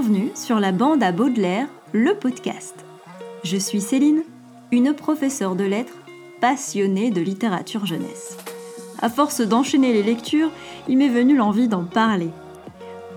Bienvenue sur la bande à Baudelaire, le podcast. Je suis Céline, une professeure de lettres passionnée de littérature jeunesse. À force d'enchaîner les lectures, il m'est venu l'envie d'en parler.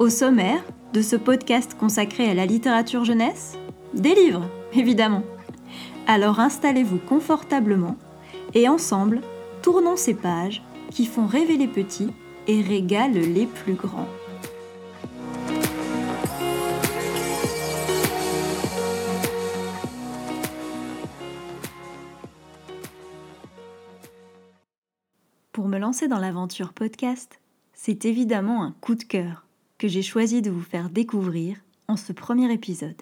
Au sommaire de ce podcast consacré à la littérature jeunesse, des livres, évidemment. Alors installez-vous confortablement et ensemble, tournons ces pages qui font rêver les petits et régalent les plus grands. Pour me lancer dans l'aventure podcast, c'est évidemment un coup de cœur que j'ai choisi de vous faire découvrir en ce premier épisode.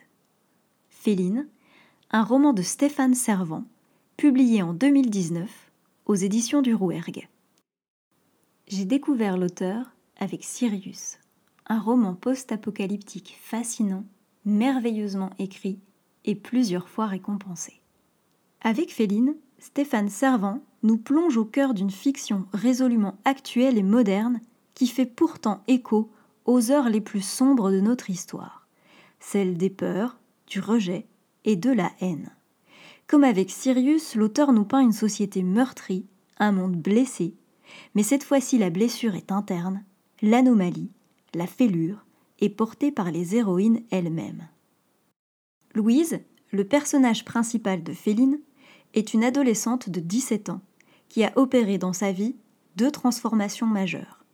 Féline, un roman de Stéphane Servant, publié en 2019 aux éditions du Rouergue. J'ai découvert l'auteur avec Sirius, un roman post-apocalyptique fascinant, merveilleusement écrit et plusieurs fois récompensé. Avec Féline, Stéphane Servant nous plonge au cœur d'une fiction résolument actuelle et moderne qui fait pourtant écho aux heures les plus sombres de notre histoire, celles des peurs, du rejet et de la haine. Comme avec Sirius, l'auteur nous peint une société meurtrie, un monde blessé, mais cette fois-ci la blessure est interne, l'anomalie, la fêlure, est portée par les héroïnes elles-mêmes. Louise, le personnage principal de Féline, est une adolescente de 17 ans qui a opéré dans sa vie deux transformations majeures.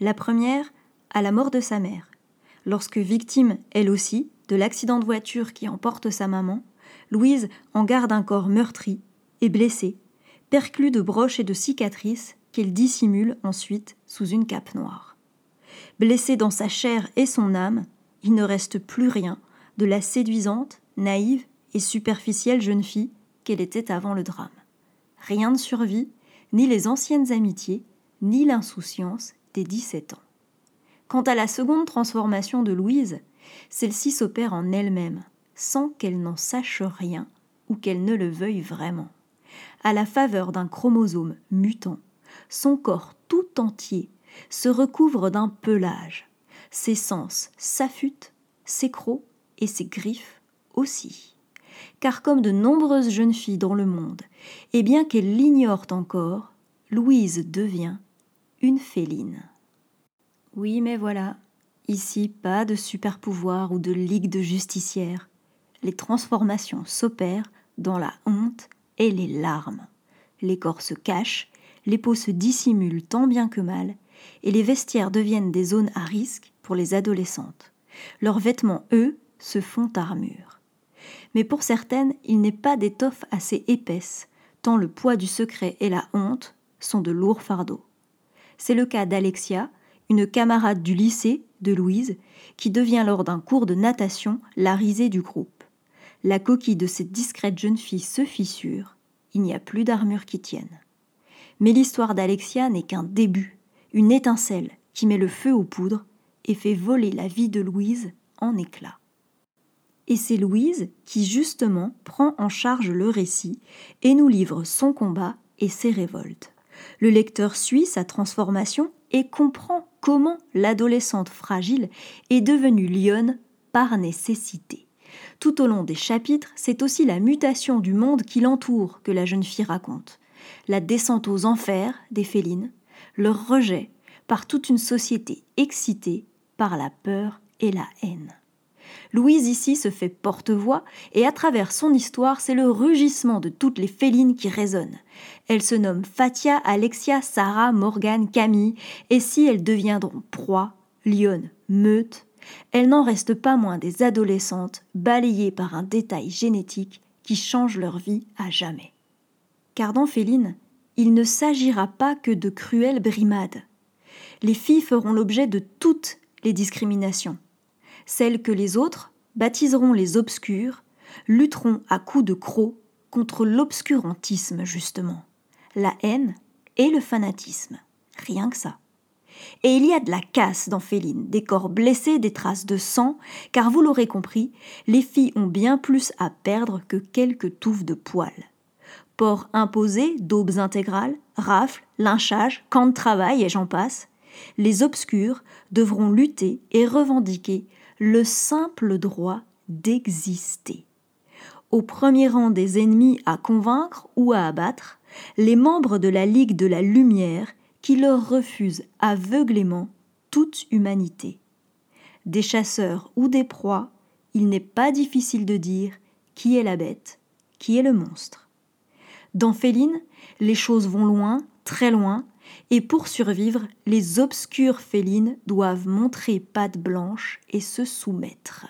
La première, à la mort de sa mère. Lorsque victime, elle aussi, de l'accident de voiture qui emporte sa maman, Louise en garde un corps meurtri et blessé, perclus de broches et de cicatrices qu'elle dissimule ensuite sous une cape noire. Blessée dans sa chair et son âme, il ne reste plus rien de la séduisante, naïve et superficielle jeune fille qu'elle était avant le drame. Rien ne survit, ni les anciennes amitiés, ni l'insouciance des 17 ans. Quant à la seconde transformation de Louise, celle-ci s'opère en elle-même, sans qu'elle n'en sache rien ou qu'elle ne le veuille vraiment. À la faveur d'un chromosome mutant, son corps tout entier se recouvre d'un pelage. Ses sens s'affûtent, ses crocs et ses griffes aussi car comme de nombreuses jeunes filles dans le monde, et bien qu'elles l'ignorent encore, Louise devient une féline. Oui, mais voilà, ici pas de super pouvoir ou de ligue de justicières. Les transformations s'opèrent dans la honte et les larmes. Les corps se cachent, les peaux se dissimulent tant bien que mal, et les vestiaires deviennent des zones à risque pour les adolescentes. Leurs vêtements, eux, se font armure mais pour certaines, il n'est pas d'étoffe assez épaisse, tant le poids du secret et la honte sont de lourds fardeaux. C'est le cas d'Alexia, une camarade du lycée de Louise, qui devient lors d'un cours de natation la risée du groupe. La coquille de cette discrète jeune fille se fissure, il n'y a plus d'armure qui tienne. Mais l'histoire d'Alexia n'est qu'un début, une étincelle qui met le feu aux poudres et fait voler la vie de Louise en éclats et c'est Louise qui justement prend en charge le récit et nous livre son combat et ses révoltes. Le lecteur suit sa transformation et comprend comment l'adolescente fragile est devenue lionne par nécessité. Tout au long des chapitres, c'est aussi la mutation du monde qui l'entoure que la jeune fille raconte. La descente aux enfers des félines, leur rejet par toute une société excitée par la peur et la haine. Louise ici se fait porte-voix et à travers son histoire, c'est le rugissement de toutes les félines qui résonnent. Elles se nomment Fatia, Alexia, Sarah, Morgane, Camille, et si elles deviendront proie, lionne, meute, elles n'en restent pas moins des adolescentes balayées par un détail génétique qui change leur vie à jamais. Car dans Féline, il ne s'agira pas que de cruelles brimades. Les filles feront l'objet de toutes les discriminations celles que les autres baptiseront les obscures, lutteront à coups de crocs contre l'obscurantisme, justement, la haine et le fanatisme. Rien que ça. Et il y a de la casse dans Féline, des corps blessés, des traces de sang, car vous l'aurez compris, les filles ont bien plus à perdre que quelques touffes de poils. Port imposé, daubes intégrales, rafles, lynchage, camps de travail et j'en passe, les obscurs devront lutter et revendiquer le simple droit d'exister. Au premier rang des ennemis à convaincre ou à abattre, les membres de la Ligue de la Lumière qui leur refusent aveuglément toute humanité. Des chasseurs ou des proies, il n'est pas difficile de dire qui est la bête, qui est le monstre. Dans Féline, les choses vont loin, très loin, et pour survivre, les obscures félines doivent montrer patte blanche et se soumettre.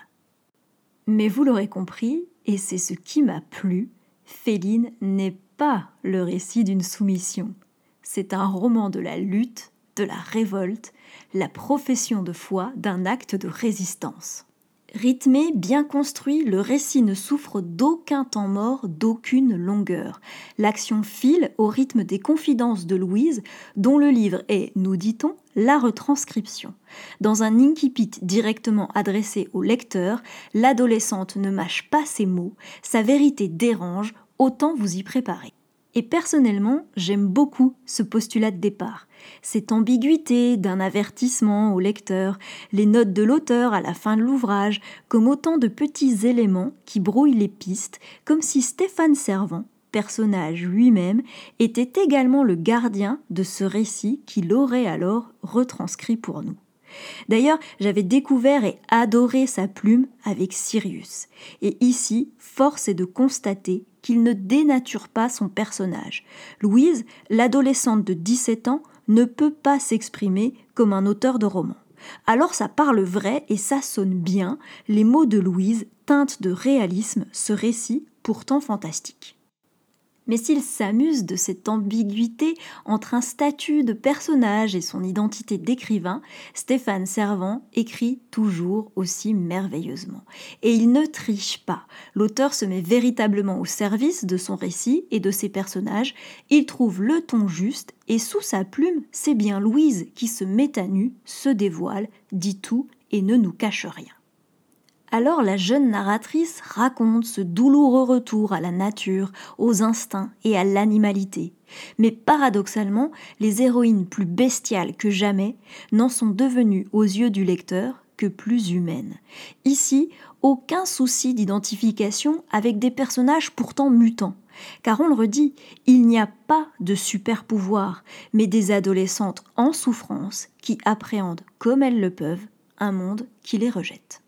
Mais vous l'aurez compris, et c'est ce qui m'a plu, Féline n'est pas le récit d'une soumission. C'est un roman de la lutte, de la révolte, la profession de foi d'un acte de résistance. Rythmé, bien construit, le récit ne souffre d'aucun temps mort, d'aucune longueur. L'action file au rythme des confidences de Louise, dont le livre est, nous dit-on, la retranscription. Dans un incipit directement adressé au lecteur, l'adolescente ne mâche pas ses mots, sa vérité dérange, autant vous y préparer. Et personnellement, j'aime beaucoup ce postulat de départ. Cette ambiguïté d'un avertissement au lecteur, les notes de l'auteur à la fin de l'ouvrage, comme autant de petits éléments qui brouillent les pistes, comme si Stéphane Servant, personnage lui-même, était également le gardien de ce récit qu'il aurait alors retranscrit pour nous. D'ailleurs, j'avais découvert et adoré sa plume avec Sirius. Et ici, force est de constater qu'il ne dénature pas son personnage. Louise, l'adolescente de 17 ans, ne peut pas s'exprimer comme un auteur de roman. Alors ça parle vrai et ça sonne bien, les mots de Louise teintent de réalisme ce récit pourtant fantastique. Mais s'il s'amuse de cette ambiguïté entre un statut de personnage et son identité d'écrivain, Stéphane Servant écrit toujours aussi merveilleusement. Et il ne triche pas. L'auteur se met véritablement au service de son récit et de ses personnages. Il trouve le ton juste et sous sa plume, c'est bien Louise qui se met à nu, se dévoile, dit tout et ne nous cache rien. Alors la jeune narratrice raconte ce douloureux retour à la nature, aux instincts et à l'animalité. Mais paradoxalement, les héroïnes plus bestiales que jamais n'en sont devenues aux yeux du lecteur que plus humaines. Ici, aucun souci d'identification avec des personnages pourtant mutants. Car on le redit, il n'y a pas de super pouvoir, mais des adolescentes en souffrance qui appréhendent comme elles le peuvent un monde qui les rejette.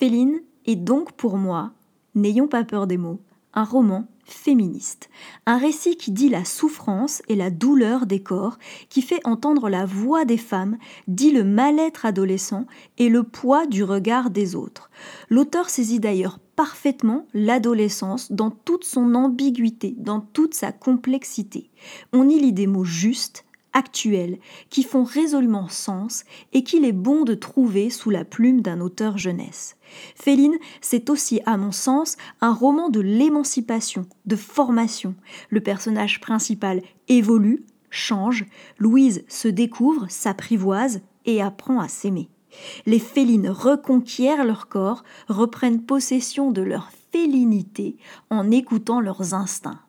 Féline est donc pour moi, n'ayons pas peur des mots, un roman féministe, un récit qui dit la souffrance et la douleur des corps, qui fait entendre la voix des femmes, dit le mal-être adolescent et le poids du regard des autres. L'auteur saisit d'ailleurs parfaitement l'adolescence dans toute son ambiguïté, dans toute sa complexité. On y lit des mots justes, actuels, qui font résolument sens et qu'il est bon de trouver sous la plume d'un auteur jeunesse. Féline, c'est aussi, à mon sens, un roman de l'émancipation, de formation. Le personnage principal évolue, change, Louise se découvre, s'apprivoise et apprend à s'aimer. Les félines reconquièrent leur corps, reprennent possession de leur félinité en écoutant leurs instincts.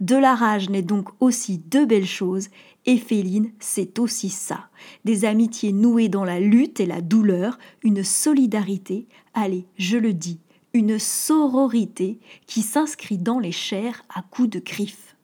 De la rage naît donc aussi de belles choses, et Féline, c'est aussi ça. Des amitiés nouées dans la lutte et la douleur, une solidarité, allez, je le dis, une sororité qui s'inscrit dans les chairs à coups de griffes.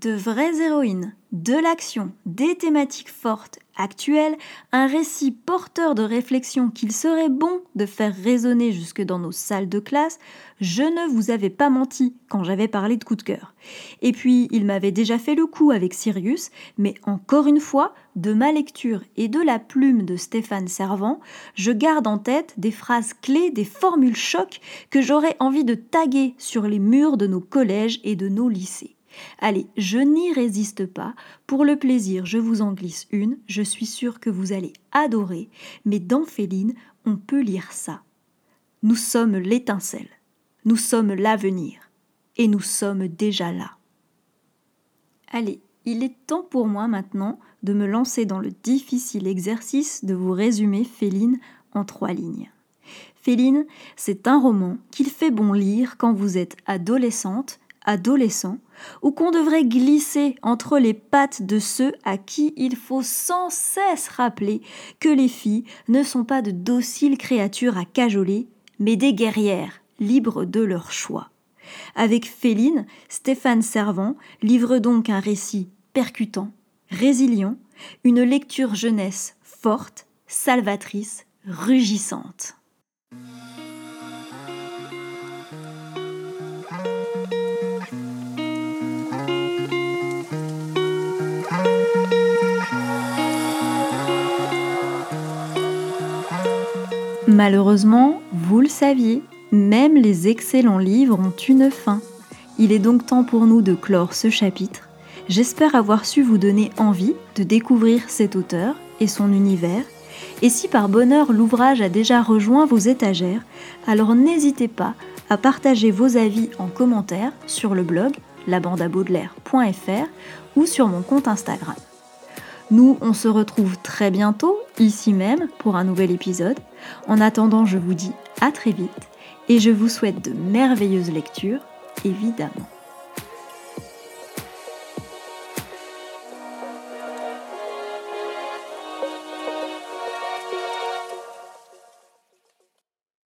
De vraies héroïnes, de l'action, des thématiques fortes, actuelles, un récit porteur de réflexion qu'il serait bon de faire résonner jusque dans nos salles de classe, je ne vous avais pas menti quand j'avais parlé de coup de cœur. Et puis, il m'avait déjà fait le coup avec Sirius, mais encore une fois, de ma lecture et de la plume de Stéphane Servant, je garde en tête des phrases clés, des formules chocs que j'aurais envie de taguer sur les murs de nos collèges et de nos lycées. Allez, je n'y résiste pas. Pour le plaisir, je vous en glisse une. Je suis sûre que vous allez adorer. Mais dans Féline, on peut lire ça. Nous sommes l'étincelle. Nous sommes l'avenir. Et nous sommes déjà là. Allez, il est temps pour moi maintenant de me lancer dans le difficile exercice de vous résumer Féline en trois lignes. Féline, c'est un roman qu'il fait bon lire quand vous êtes adolescente adolescent ou qu'on devrait glisser entre les pattes de ceux à qui il faut sans cesse rappeler que les filles ne sont pas de dociles créatures à cajoler, mais des guerrières, libres de leur choix. Avec Féline, Stéphane Servant livre donc un récit percutant, résilient, une lecture jeunesse forte, salvatrice, rugissante. Malheureusement, vous le saviez, même les excellents livres ont une fin. Il est donc temps pour nous de clore ce chapitre. J'espère avoir su vous donner envie de découvrir cet auteur et son univers. Et si par bonheur l'ouvrage a déjà rejoint vos étagères, alors n'hésitez pas à partager vos avis en commentaire sur le blog labandabaudelaire.fr ou sur mon compte Instagram. Nous, on se retrouve très bientôt, ici même, pour un nouvel épisode. En attendant, je vous dis à très vite et je vous souhaite de merveilleuses lectures, évidemment.